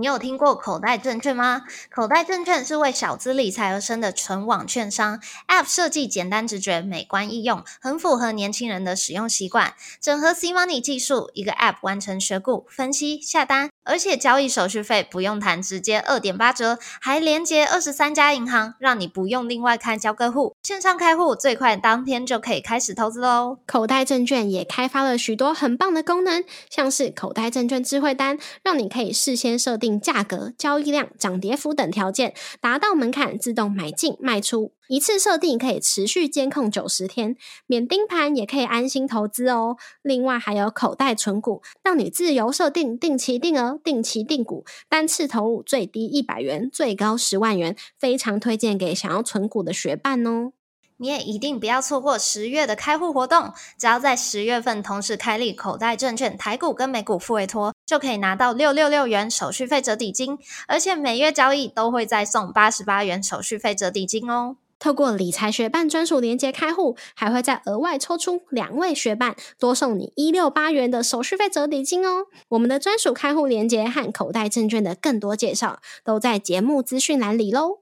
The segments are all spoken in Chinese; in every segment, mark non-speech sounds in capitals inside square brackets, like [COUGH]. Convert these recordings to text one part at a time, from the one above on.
你有听过口袋证券吗？口袋证券是为小资理财而生的纯网券商，App 设计简单直觉、美观易用，很符合年轻人的使用习惯。整合 C Money 技术，一个 App 完成选股、分析、下单，而且交易手续费不用谈，直接二点八折，还连接二十三家银行，让你不用另外开交割户，线上开户最快当天就可以开始投资喽。口袋证券也开发了许多很棒的功能，像是口袋证券智慧单，让你可以事先设定。价格、交易量、涨跌幅等条件达到门槛，自动买进卖出，一次设定可以持续监控九十天，免盯盘也可以安心投资哦。另外还有口袋存股，让你自由设定定期定额、定期定股，单次投入最低一百元，最高十万元，非常推荐给想要存股的学伴哦。你也一定不要错过十月的开户活动，只要在十月份同时开立口袋证券台股跟美股付委托，就可以拿到六六六元手续费折抵金，而且每月交易都会再送八十八元手续费折抵金哦。透过理财学办专属连接开户，还会再额外抽出两位学伴，多送你一六八元的手续费折抵金哦。我们的专属开户连接和口袋证券的更多介绍，都在节目资讯栏里喽。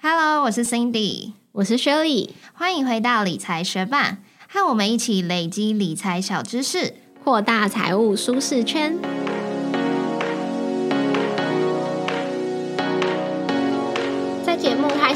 Hello，我是 Cindy。我是 Shirley，欢迎回到理财学霸，和我们一起累积理财小知识，扩大财务舒适圈。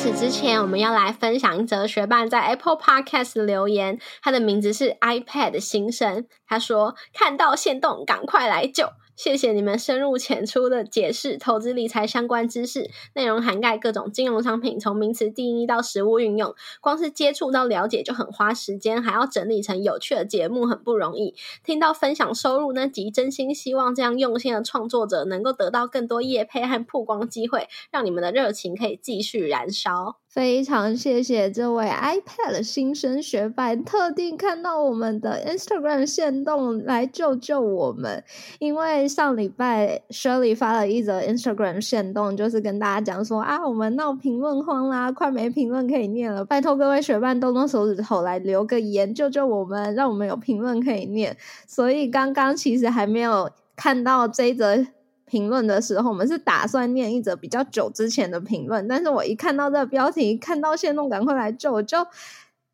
始之前，我们要来分享一则学霸在 Apple Podcast 留言，他的名字是 iPad 新生，他说：“看到线动，赶快来救。”谢谢你们深入浅出的解释投资理财相关知识，内容涵盖各种金融商品，从名词定义到实物运用，光是接触到了解就很花时间，还要整理成有趣的节目，很不容易。听到分享收入那集，真心希望这样用心的创作者能够得到更多业配和曝光机会，让你们的热情可以继续燃烧。非常谢谢这位 iPad 新生学霸，特地看到我们的 Instagram 线动来救救我们。因为上礼拜 Shirley 发了一则 Instagram 线动，就是跟大家讲说啊，我们闹评论荒啦，快没评论可以念了，拜托各位学霸动动手指头来留个言，救救我们，让我们有评论可以念。所以刚刚其实还没有看到这则。评论的时候，我们是打算念一则比较久之前的评论，但是我一看到这个标题，看到线动，赶快来救，我就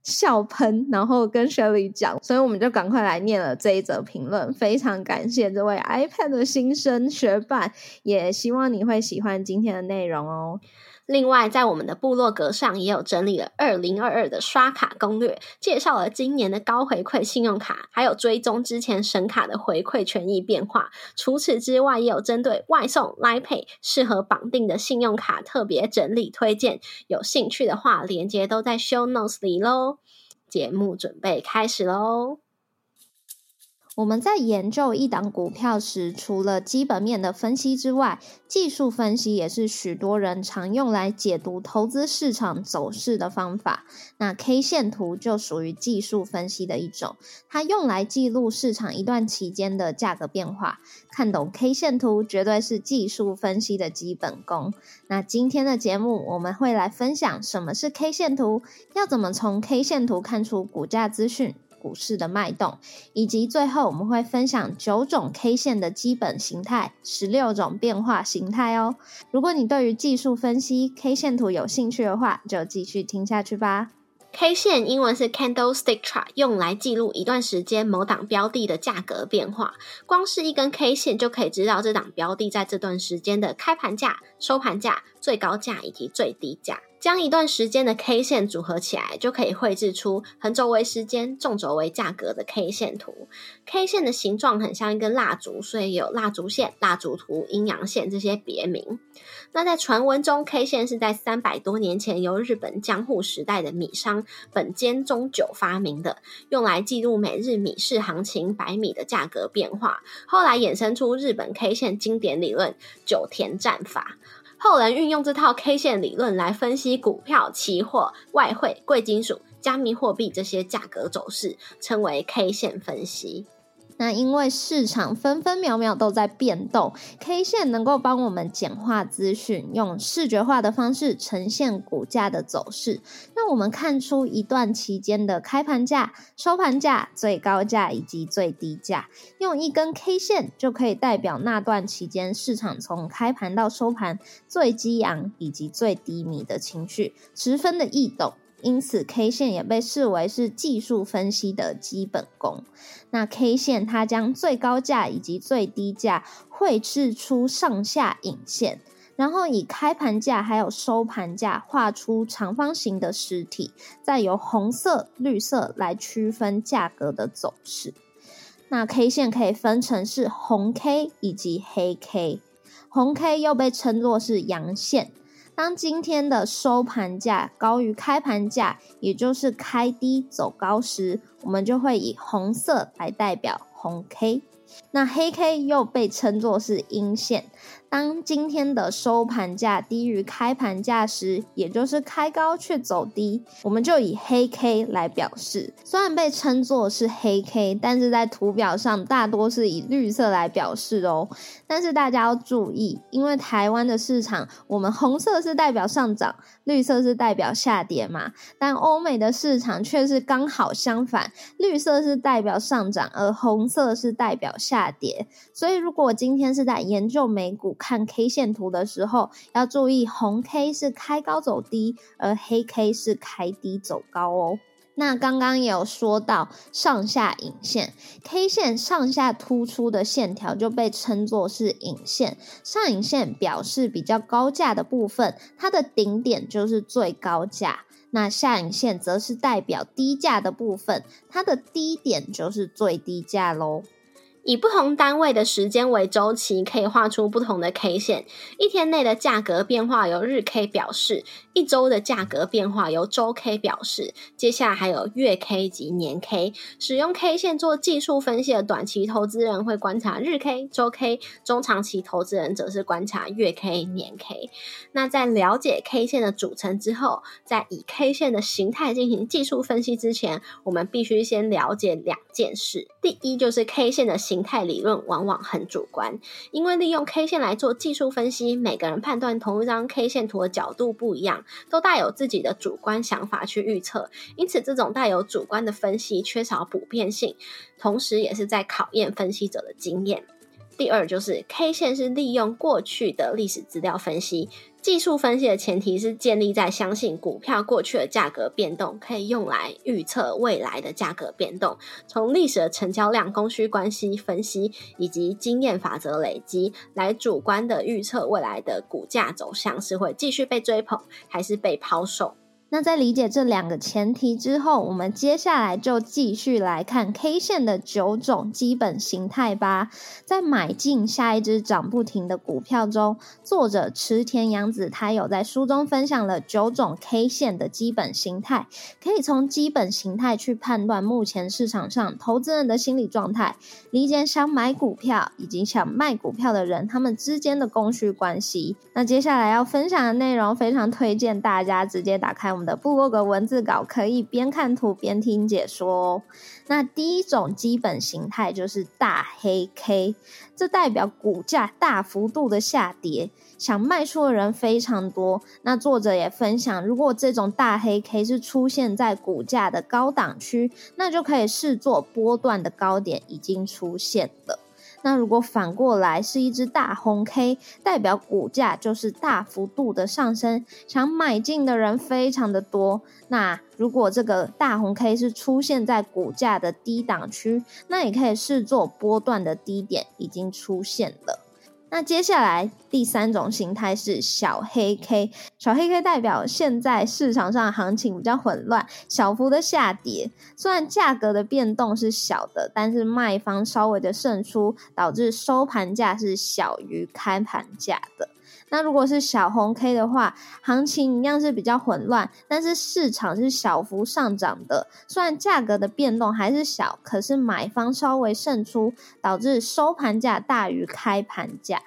笑喷，然后跟 Shelly 讲，所以我们就赶快来念了这一则评论。非常感谢这位 iPad 的新生学霸，也希望你会喜欢今天的内容哦。另外，在我们的部落格上也有整理了二零二二的刷卡攻略，介绍了今年的高回馈信用卡，还有追踪之前神卡的回馈权益变化。除此之外，也有针对外送、来 pay 适合绑定的信用卡特别整理推荐。有兴趣的话，链接都在 show notes 里喽。节目准备开始喽！我们在研究一档股票时，除了基本面的分析之外，技术分析也是许多人常用来解读投资市场走势的方法。那 K 线图就属于技术分析的一种，它用来记录市场一段期间的价格变化。看懂 K 线图，绝对是技术分析的基本功。那今天的节目，我们会来分享什么是 K 线图，要怎么从 K 线图看出股价资讯。股市的脉动，以及最后我们会分享九种 K 线的基本形态，十六种变化形态哦。如果你对于技术分析 K 线图有兴趣的话，就继续听下去吧。K 线英文是 Candlestick Chart，用来记录一段时间某档标的的价格变化。光是一根 K 线就可以知道这档标的在这段时间的开盘价、收盘价、最高价以及最低价。将一段时间的 K 线组合起来，就可以绘制出横轴为时间、纵轴为价格的 K 线图。K 线的形状很像一根蜡烛，所以有蜡烛线、蜡烛图、阴阳线这些别名。那在传闻中，K 线是在三百多年前由日本江户时代的米商本间中久发明的，用来记录每日米市行情、白米的价格变化。后来衍生出日本 K 线经典理论——九田战法。后人运用这套 K 线理论来分析股票、期货、外汇、贵金属、加密货币这些价格走势，称为 K 线分析。那因为市场分分秒秒都在变动，K 线能够帮我们简化资讯，用视觉化的方式呈现股价的走势。那我们看出一段期间的开盘价、收盘价、最高价以及最低价，用一根 K 线就可以代表那段期间市场从开盘到收盘最激昂以及最低迷的情绪，十分的易懂。因此，K 线也被视为是技术分析的基本功。那 K 线它将最高价以及最低价绘制出上下影线。然后以开盘价还有收盘价画出长方形的实体，再由红色、绿色来区分价格的走势。那 K 线可以分成是红 K 以及黑 K，红 K 又被称作是阳线。当今天的收盘价高于开盘价，也就是开低走高时，我们就会以红色来代表红 K。那黑 K 又被称作是阴线。当今天的收盘价低于开盘价时，也就是开高却走低，我们就以黑 K 来表示。虽然被称作是黑 K，但是在图表上大多是以绿色来表示哦。但是大家要注意，因为台湾的市场，我们红色是代表上涨，绿色是代表下跌嘛。但欧美的市场却是刚好相反，绿色是代表上涨，而红色是代表下跌。所以如果今天是在研究美股，看 K 线图的时候，要注意红 K 是开高走低，而黑 K 是开低走高哦。那刚刚也有说到上下影线，K 线上下突出的线条就被称作是影线。上影线表示比较高价的部分，它的顶点就是最高价；那下影线则是代表低价的部分，它的低点就是最低价喽。以不同单位的时间为周期，可以画出不同的 K 线。一天内的价格变化由日 K 表示，一周的价格变化由周 K 表示。接下来还有月 K 及年 K。使用 K 线做技术分析的短期投资人会观察日 K、周 K；中长期投资人则是观察月 K、年 K。那在了解 K 线的组成之后，在以 K 线的形态进行技术分析之前，我们必须先了解两件事。第一就是 K 线的形。态理论往往很主观，因为利用 K 线来做技术分析，每个人判断同一张 K 线图的角度不一样，都带有自己的主观想法去预测，因此这种带有主观的分析缺少普遍性，同时也是在考验分析者的经验。第二就是 K 线是利用过去的历史资料分析。技术分析的前提是建立在相信股票过去的价格变动可以用来预测未来的价格变动。从历史的成交量、供需关系分析以及经验法则累积，来主观的预测未来的股价走向是会继续被追捧还是被抛售。那在理解这两个前提之后，我们接下来就继续来看 K 线的九种基本形态吧。在买进下一只涨不停的股票中，作者池田洋子他有在书中分享了九种 K 线的基本形态，可以从基本形态去判断目前市场上投资人的心理状态，理解想买股票以及想卖股票的人他们之间的供需关系。那接下来要分享的内容，非常推荐大家直接打开。我们的部落格文字稿可以边看图边听解说哦。那第一种基本形态就是大黑 K，这代表股价大幅度的下跌，想卖出的人非常多。那作者也分享，如果这种大黑 K 是出现在股价的高档区，那就可以视作波段的高点已经出现了。那如果反过来是一只大红 K，代表股价就是大幅度的上升，想买进的人非常的多。那如果这个大红 K 是出现在股价的低档区，那也可以视作波段的低点已经出现了。那接下来第三种形态是小黑 K，小黑 K 代表现在市场上行情比较混乱，小幅的下跌。虽然价格的变动是小的，但是卖方稍微的胜出，导致收盘价是小于开盘价的。那如果是小红 K 的话，行情一样是比较混乱，但是市场是小幅上涨的。虽然价格的变动还是小，可是买方稍微胜出，导致收盘价大于开盘价。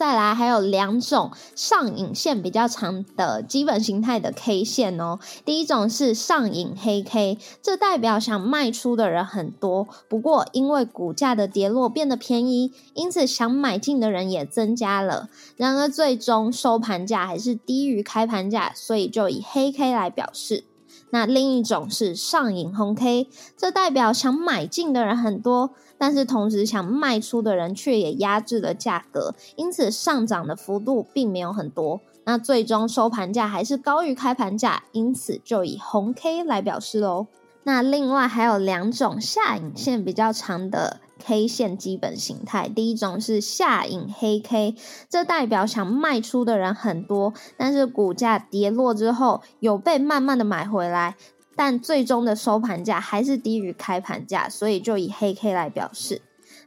再来还有两种上影线比较长的基本形态的 K 线哦。第一种是上影黑 K，这代表想卖出的人很多，不过因为股价的跌落变得便宜，因此想买进的人也增加了。然而最终收盘价还是低于开盘价，所以就以黑 K 来表示。那另一种是上影红 K，这代表想买进的人很多，但是同时想卖出的人却也压制了价格，因此上涨的幅度并没有很多。那最终收盘价还是高于开盘价，因此就以红 K 来表示喽。那另外还有两种下影线比较长的 K 线基本形态，第一种是下影黑 K，这代表想卖出的人很多，但是股价跌落之后有被慢慢的买回来，但最终的收盘价还是低于开盘价，所以就以黑 K 来表示。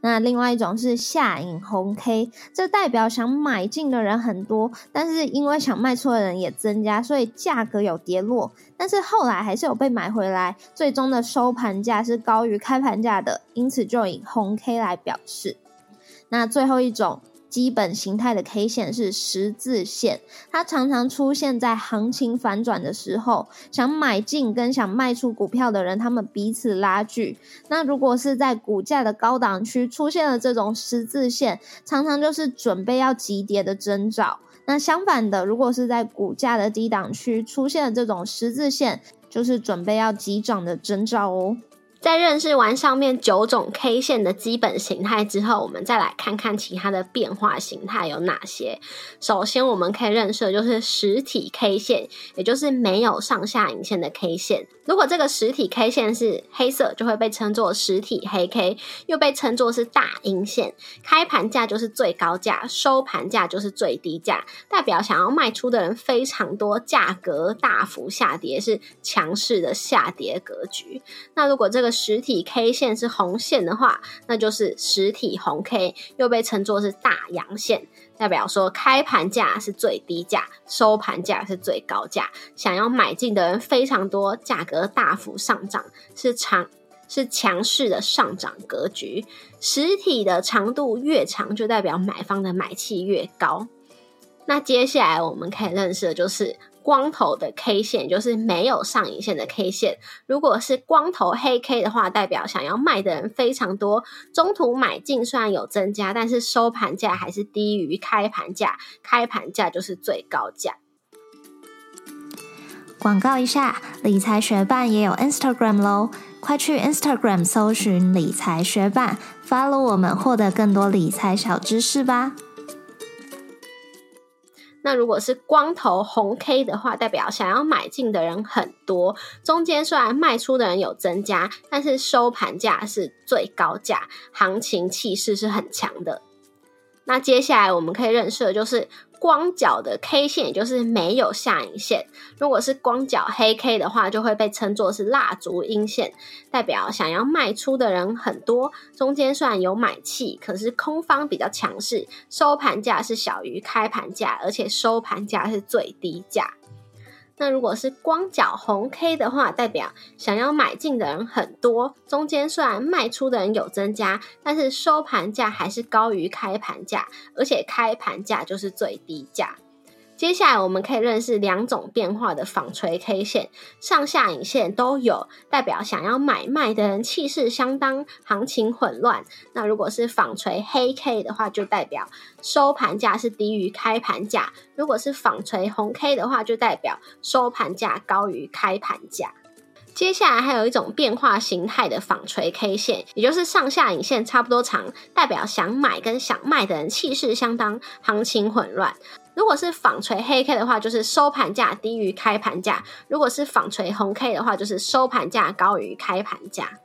那另外一种是下影红 K，这代表想买进的人很多，但是因为想卖出的人也增加，所以价格有跌落，但是后来还是有被买回来，最终的收盘价是高于开盘价的，因此就以红 K 来表示。那最后一种。基本形态的 K 线是十字线，它常常出现在行情反转的时候，想买进跟想卖出股票的人，他们彼此拉锯。那如果是在股价的高档区出现了这种十字线，常常就是准备要急跌的征兆。那相反的，如果是在股价的低档区出现了这种十字线，就是准备要急涨的征兆哦。在认识完上面九种 K 线的基本形态之后，我们再来看看其他的变化形态有哪些。首先，我们可以认识的就是实体 K 线，也就是没有上下影线的 K 线。如果这个实体 K 线是黑色，就会被称作实体黑 K，又被称作是大阴线。开盘价就是最高价，收盘价就是最低价，代表想要卖出的人非常多，价格大幅下跌，是强势的下跌格局。那如果这个实体 K 线是红线的话，那就是实体红 K，又被称作是大阳线。代表说，开盘价是最低价，收盘价是最高价。想要买进的人非常多，价格大幅上涨，是长是强势的上涨格局。实体的长度越长，就代表买方的买气越高。那接下来我们可以认识的就是。光头的 K 线就是没有上影线的 K 线。如果是光头黑 K 的话，代表想要卖的人非常多。中途买进虽然有增加，但是收盘价还是低于开盘价，开盘价就是最高价。广告一下，理财学办也有 Instagram 喽，快去 Instagram 搜寻理财学办，follow 我们，获得更多理财小知识吧。那如果是光头红 K 的话，代表想要买进的人很多，中间虽然卖出的人有增加，但是收盘价是最高价，行情气势是很强的。那接下来我们可以认识的就是。光脚的 K 线，也就是没有下影线。如果是光脚黑 K 的话，就会被称作是蜡烛阴线，代表想要卖出的人很多。中间虽然有买气，可是空方比较强势，收盘价是小于开盘价，而且收盘价是最低价。那如果是光脚红 K 的话，代表想要买进的人很多，中间虽然卖出的人有增加，但是收盘价还是高于开盘价，而且开盘价就是最低价。接下来我们可以认识两种变化的纺锤 K 线，上下影线都有，代表想要买卖的人气势相当，行情混乱。那如果是纺锤黑 K 的话，就代表收盘价是低于开盘价；如果是纺锤红 K 的话，就代表收盘价高于开盘价。接下来还有一种变化形态的纺锤 K 线，也就是上下影线差不多长，代表想买跟想卖的人气势相当，行情混乱。如果是纺锤黑 K 的话，就是收盘价低于开盘价；如果是纺锤红 K 的话，就是收盘价高于开盘价。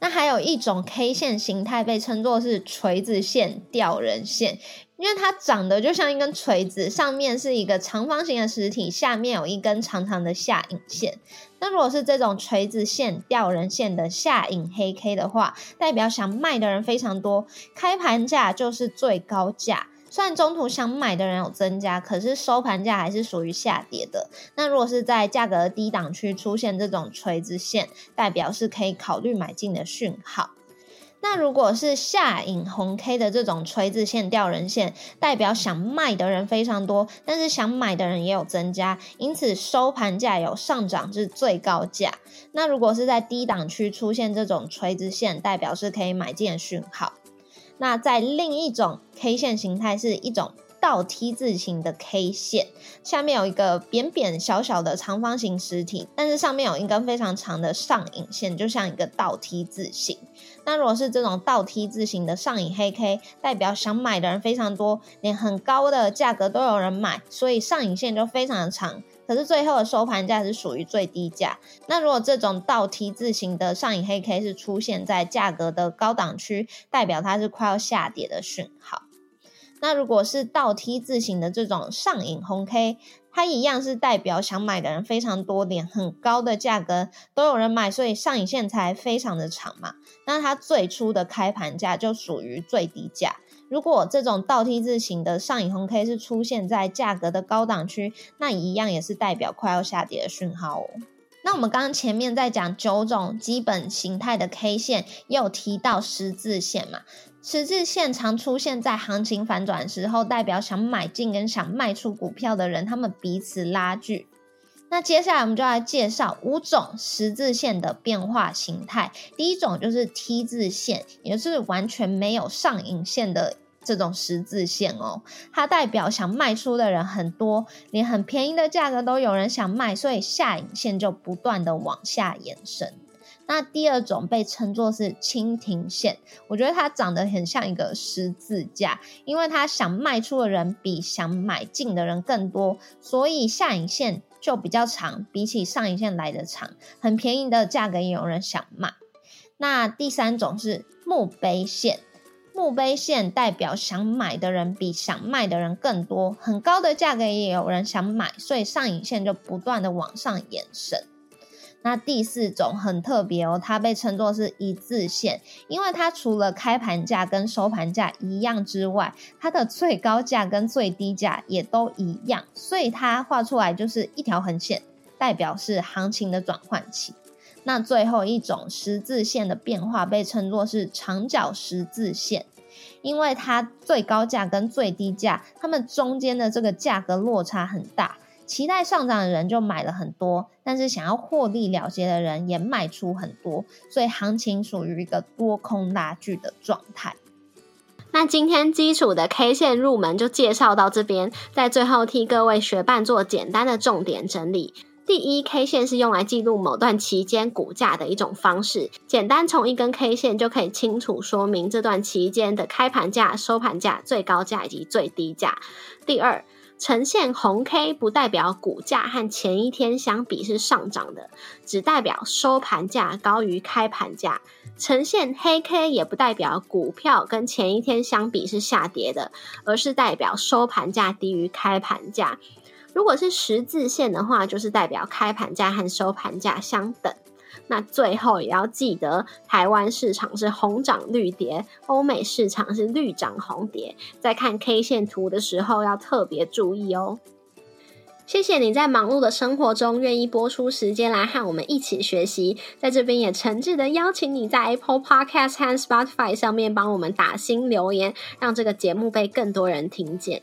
那还有一种 K 线形态被称作是锤子线吊人线，因为它长得就像一根锤子，上面是一个长方形的实体，下面有一根长长的下影线。那如果是这种锤子线吊人线的下影黑 K 的话，代表想卖的人非常多，开盘价就是最高价。虽然中途想买的人有增加，可是收盘价还是属于下跌的。那如果是在价格低档区出现这种垂直线，代表是可以考虑买进的讯号。那如果是下影红 K 的这种垂直线吊人线，代表想卖的人非常多，但是想买的人也有增加，因此收盘价有上涨至最高价。那如果是在低档区出现这种垂直线，代表是可以买进的讯号。那在另一种 K 线形态是一种倒 T 字形的 K 线，下面有一个扁扁小小的长方形实体，但是上面有一根非常长的上影线，就像一个倒 T 字形。那如果是这种倒 T 字形的上影黑 K，代表想买的人非常多，连很高的价格都有人买，所以上影线就非常的长。可是最后的收盘价是属于最低价。那如果这种倒 T 字形的上影黑 K 是出现在价格的高档区，代表它是快要下跌的讯号。那如果是倒 T 字形的这种上影红 K，它一样是代表想买的人非常多，点很高的价格都有人买，所以上影线才非常的长嘛。那它最初的开盘价就属于最低价。如果这种倒 T 字形的上影红 K 是出现在价格的高档区，那一样也是代表快要下跌的讯号哦。那我们刚刚前面在讲九种基本形态的 K 线，又提到十字线嘛？十字线常出现在行情反转时候，代表想买进跟想卖出股票的人，他们彼此拉锯。那接下来我们就来介绍五种十字线的变化形态。第一种就是 T 字线，也就是完全没有上影线的。这种十字线哦，它代表想卖出的人很多，连很便宜的价格都有人想卖，所以下影线就不断的往下延伸。那第二种被称作是蜻蜓线，我觉得它长得很像一个十字架，因为它想卖出的人比想买进的人更多，所以下影线就比较长，比起上影线来的长。很便宜的价格也有人想卖。那第三种是墓碑线。墓碑线代表想买的人比想卖的人更多，很高的价格也有人想买，所以上影线就不断的往上延伸。那第四种很特别哦，它被称作是一字线，因为它除了开盘价跟收盘价一样之外，它的最高价跟最低价也都一样，所以它画出来就是一条横线，代表是行情的转换期。那最后一种十字线的变化被称作是长角十字线，因为它最高价跟最低价，它们中间的这个价格落差很大，期待上涨的人就买了很多，但是想要获利了结的人也卖出很多，所以行情属于一个多空拉锯的状态。那今天基础的 K 线入门就介绍到这边，在最后替各位学伴做简单的重点整理。第一，K 线是用来记录某段期间股价的一种方式。简单从一根 K 线就可以清楚说明这段期间的开盘价、收盘价、最高价以及最低价。第二，呈现红 K 不代表股价和前一天相比是上涨的，只代表收盘价高于开盘价；呈现黑 K 也不代表股票跟前一天相比是下跌的，而是代表收盘价低于开盘价。如果是十字线的话，就是代表开盘价和收盘价相等。那最后也要记得，台湾市场是红涨绿跌，欧美市场是绿涨红跌。在看 K 线图的时候，要特别注意哦。谢谢你在忙碌的生活中愿意播出时间来和我们一起学习。在这边也诚挚的邀请你在 Apple Podcast 和 Spotify 上面帮我们打新留言，让这个节目被更多人听见。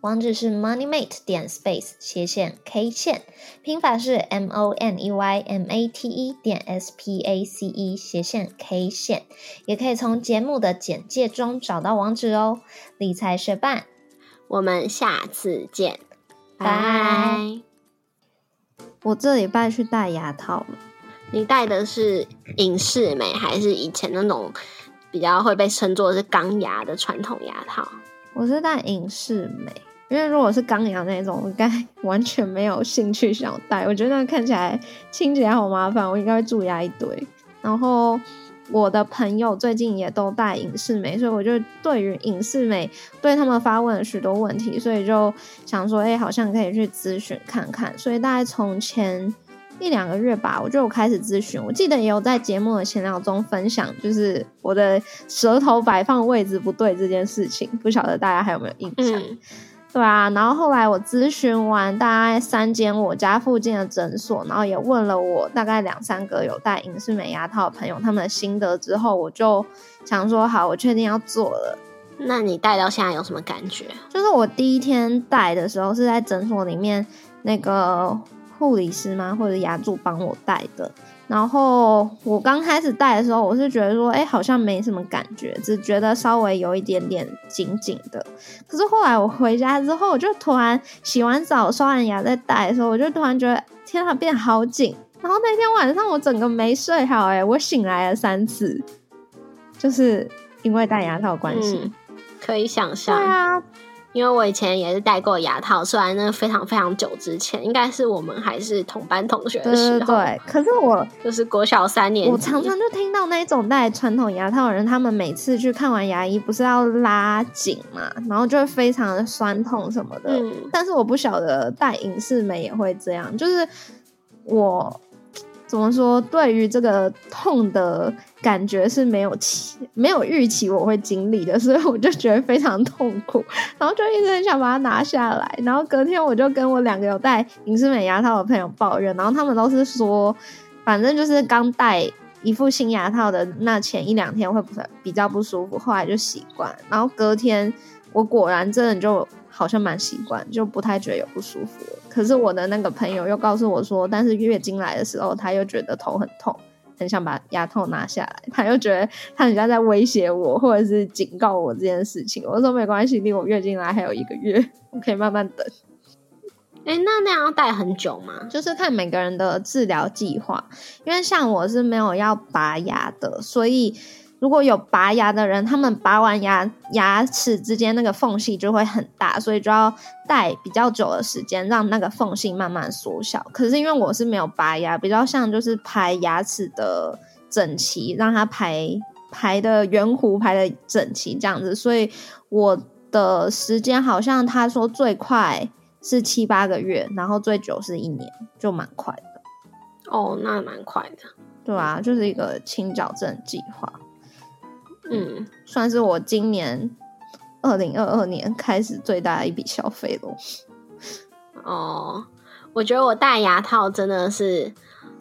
网址是 moneymate 点 space 斜线 K 线，拼法是 M O N E Y M A T E 点 S P A C E 斜线 K 线，也可以从节目的简介中找到网址哦。理财学伴，我们下次见，拜。我这礼拜去戴牙套了，你戴的是隐适美还是以前那种比较会被称作是钢牙的传统牙套？我是戴隐适美。因为如果是钢牙那种，我该 [LAUGHS] 完全没有兴趣想戴。我觉得那看起来清洁好麻烦，我应该会蛀牙一堆。然后我的朋友最近也都戴隐适美，所以我就对于隐适美对他们发问了许多问题，所以就想说，哎，好像可以去咨询看看。所以大概从前一两个月吧，我就开始咨询。我记得也有在节目的闲聊中分享，就是我的舌头摆放位置不对这件事情，不晓得大家还有没有印象？对啊，然后后来我咨询完大概三间我家附近的诊所，然后也问了我大概两三个有戴隐适美牙套的朋友他们的心得之后，我就想说好，我确定要做了。那你戴到现在有什么感觉？就是我第一天戴的时候是在诊所里面那个护理师吗，或者牙助帮我戴的。然后我刚开始戴的时候，我是觉得说，哎，好像没什么感觉，只觉得稍微有一点点紧紧的。可是后来我回家之后，我就突然洗完澡、刷完牙再戴的时候，我就突然觉得，天啊，变好紧。然后那天晚上我整个没睡好，哎，我醒来了三次，就是因为戴牙套关系。可以想象，对啊。因为我以前也是戴过牙套，虽然那非常非常久之前，应该是我们还是同班同学的时候。对，可是我就是国小三年，我常常就听到那种戴传统牙套的人，他们每次去看完牙医，不是要拉紧嘛，然后就会非常的酸痛什么的。嗯，但是我不晓得戴隐适美也会这样，就是我。怎么说？对于这个痛的感觉是没有期、没有预期我会经历的，所以我就觉得非常痛苦，然后就一直很想把它拿下来。然后隔天我就跟我两个有戴隐适美牙套的朋友抱怨，然后他们都是说，反正就是刚戴一副新牙套的那前一两天会不比较不舒服，后来就习惯。然后隔天我果然真的就好像蛮习惯，就不太觉得有不舒服。可是我的那个朋友又告诉我说，但是月经来的时候，他又觉得头很痛，很想把牙套拿下来。他又觉得他人家在威胁我，或者是警告我这件事情。我说没关系，离我月经来还有一个月，我可以慢慢等。哎，那那样要戴很久吗？就是看每个人的治疗计划，因为像我是没有要拔牙的，所以。如果有拔牙的人，他们拔完牙牙齿之间那个缝隙就会很大，所以就要戴比较久的时间，让那个缝隙慢慢缩小。可是因为我是没有拔牙，比较像就是排牙齿的整齐，让它排排的圆弧排的整齐这样子，所以我的时间好像他说最快是七八个月，然后最久是一年，就蛮快的。哦，那蛮快的。对啊，就是一个清矫正计划。嗯，算是我今年二零二二年开始最大的一笔消费咯。哦，我觉得我戴牙套真的是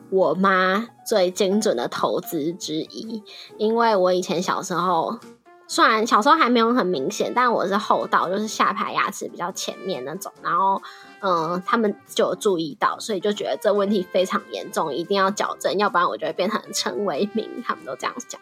我妈最精准的投资之一，因为我以前小时候，虽然小时候还没有很明显，但我是后道，就是下排牙齿比较前面那种，然后嗯，他们就有注意到，所以就觉得这问题非常严重，一定要矫正，要不然我就会变成陈为民，他们都这样讲。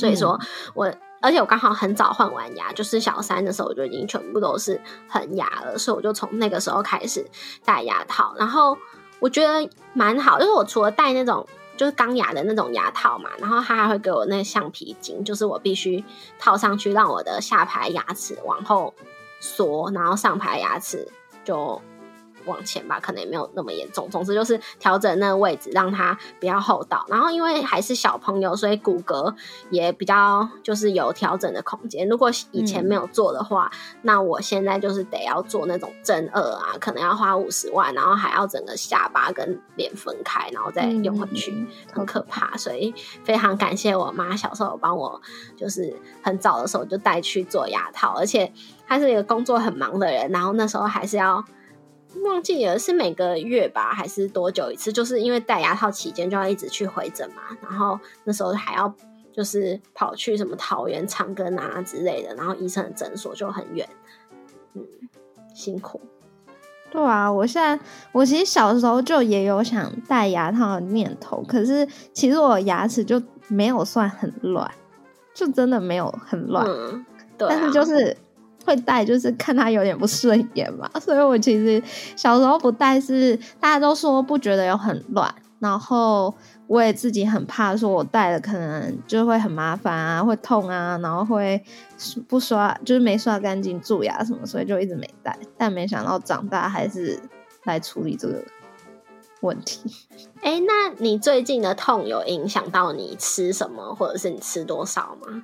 所以说，我而且我刚好很早换完牙，就是小三的时候我就已经全部都是恒牙了，所以我就从那个时候开始戴牙套。然后我觉得蛮好，就是我除了戴那种就是钢牙的那种牙套嘛，然后他还会给我那橡皮筋，就是我必须套上去，让我的下排牙齿往后缩，然后上排牙齿就。往前吧，可能也没有那么严重。总之就是调整那个位置，让它比较厚道。然后因为还是小朋友，所以骨骼也比较就是有调整的空间。如果以前没有做的话，那我现在就是得要做那种正颚啊，可能要花五十万，然后还要整个下巴跟脸分开，然后再用回去，很可怕。所以非常感谢我妈小时候帮我，就是很早的时候就带去做牙套，而且她是一个工作很忙的人，然后那时候还是要。忘记了是每个月吧，还是多久一次？就是因为戴牙套期间就要一直去回诊嘛，然后那时候还要就是跑去什么桃园长庚啊之类的，然后医生的诊所就很远，嗯，辛苦。对啊，我现在我其实小时候就也有想戴牙套的念头，可是其实我牙齿就没有算很乱，就真的没有很乱对，但是就是。会戴就是看他有点不顺眼嘛，[LAUGHS] 所以我其实小时候不戴是大家都说不觉得有很乱，然后我也自己很怕说我戴了可能就会很麻烦啊，会痛啊，然后会不刷就是没刷干净蛀牙什么，所以就一直没戴。但没想到长大还是来处理这个问题。哎，那你最近的痛有影响到你吃什么，或者是你吃多少吗？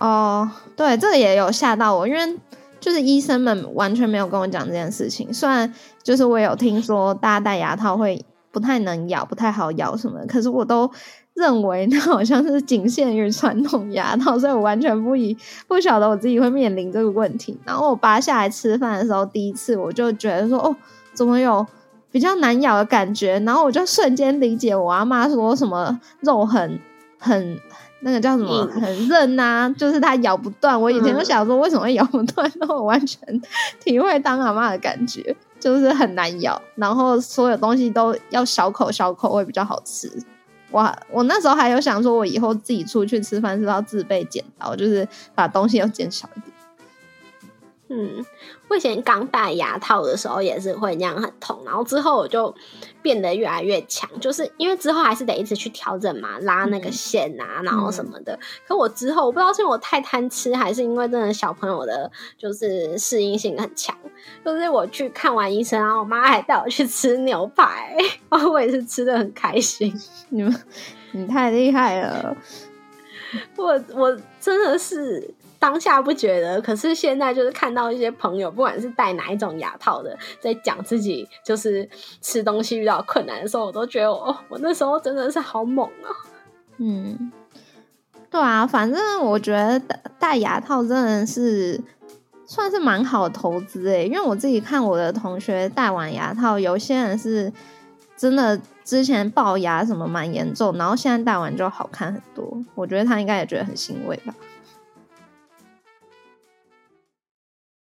哦，对，这个也有吓到我，因为就是医生们完全没有跟我讲这件事情。虽然就是我有听说大家戴牙套会不太能咬，不太好咬什么，可是我都认为那好像是仅限于传统牙套，所以我完全不以不晓得我自己会面临这个问题。然后我拔下来吃饭的时候，第一次我就觉得说，哦，怎么有比较难咬的感觉？然后我就瞬间理解我阿妈说什么肉很很。那个叫什么很韧呐，就是它咬不断。我以前就想说为什么会咬不断，然后我完全 [LAUGHS] 体会当阿妈的感觉，就是很难咬，然后所有东西都要小口小口会比较好吃。我我那时候还有想说，我以后自己出去吃饭是要自备剪刀，就是把东西要剪小一点。嗯，我以前刚戴牙套的时候也是会那样很痛，然后之后我就变得越来越强，就是因为之后还是得一直去调整嘛，拉那个线啊，然后什么的。可我之后我不知道是因为我太贪吃，还是因为真的小朋友的，就是适应性很强。就是我去看完医生，然后我妈还带我去吃牛排，[LAUGHS] 然后我也是吃的很开心。[LAUGHS] 你们，你太厉害了，[LAUGHS] 我我真的是。当下不觉得，可是现在就是看到一些朋友，不管是戴哪一种牙套的，在讲自己就是吃东西遇到困难的时候，我都觉得哦，我那时候真的是好猛啊！嗯，对啊，反正我觉得戴牙套真的是算是蛮好投资诶，因为我自己看我的同学戴完牙套，有些人是真的之前龅牙什么蛮严重，然后现在戴完就好看很多，我觉得他应该也觉得很欣慰吧。